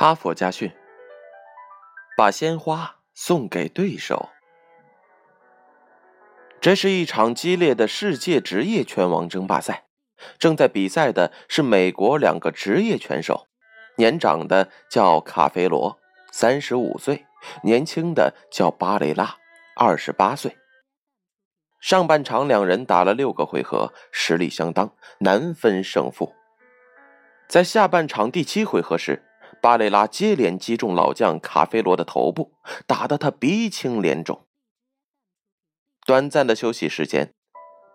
哈佛家训：把鲜花送给对手。这是一场激烈的世界职业拳王争霸赛，正在比赛的是美国两个职业拳手，年长的叫卡菲罗，三十五岁；年轻的叫巴雷拉，二十八岁。上半场两人打了六个回合，实力相当，难分胜负。在下半场第七回合时，巴雷拉接连击中老将卡菲罗的头部，打得他鼻青脸肿。短暂的休息时间，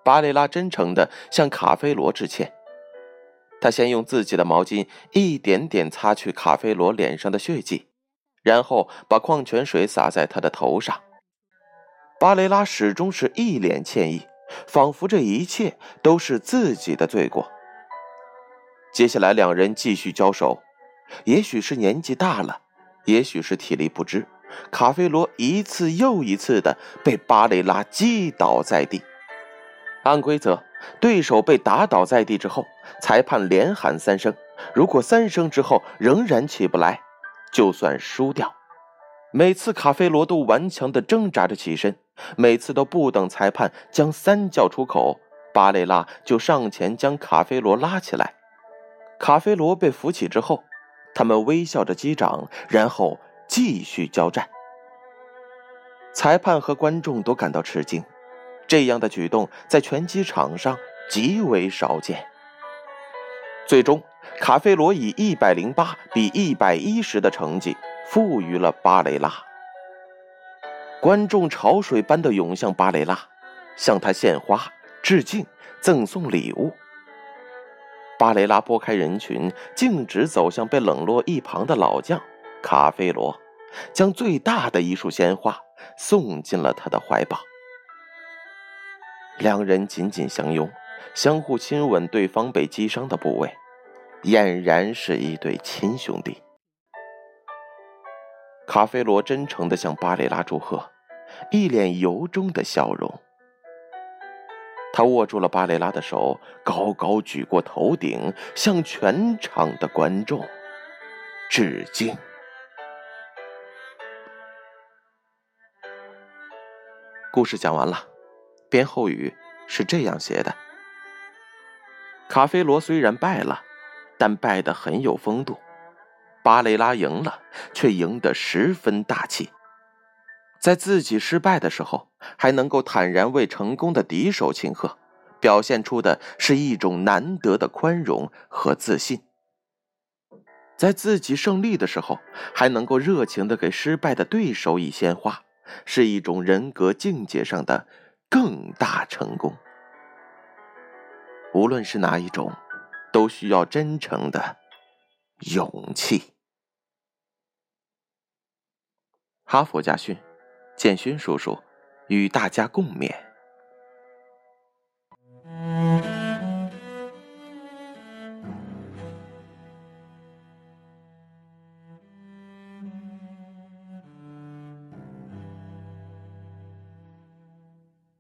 巴雷拉真诚地向卡菲罗致歉。他先用自己的毛巾一点点擦去卡菲罗脸上的血迹，然后把矿泉水洒在他的头上。巴雷拉始终是一脸歉意，仿佛这一切都是自己的罪过。接下来，两人继续交手。也许是年纪大了，也许是体力不支，卡菲罗一次又一次的被巴雷拉击倒在地。按规则，对手被打倒在地之后，裁判连喊三声，如果三声之后仍然起不来，就算输掉。每次卡菲罗都顽强的挣扎着起身。每次都不等裁判将三叫出口，巴雷拉就上前将卡菲罗拉起来。卡菲罗被扶起之后，他们微笑着击掌，然后继续交战。裁判和观众都感到吃惊，这样的举动在拳击场上极为少见。最终，卡菲罗以一百零八比一百一十的成绩负于了巴雷拉。观众潮水般的涌向巴雷拉，向他献花、致敬、赠送礼物。巴雷拉拨开人群，径直走向被冷落一旁的老将卡菲罗，将最大的一束鲜花送进了他的怀抱。两人紧紧相拥，相互亲吻对方被击伤的部位，俨然是一对亲兄弟。卡菲罗真诚地向巴雷拉祝贺。一脸由衷的笑容，他握住了巴雷拉的手，高高举过头顶，向全场的观众致敬。故事讲完了，编后语是这样写的：卡菲罗虽然败了，但败得很有风度；巴雷拉赢了，却赢得十分大气。在自己失败的时候，还能够坦然为成功的敌手庆贺，表现出的是一种难得的宽容和自信；在自己胜利的时候，还能够热情的给失败的对手以鲜花，是一种人格境界上的更大成功。无论是哪一种，都需要真诚的勇气。哈佛家训。建勋叔叔与大家共勉。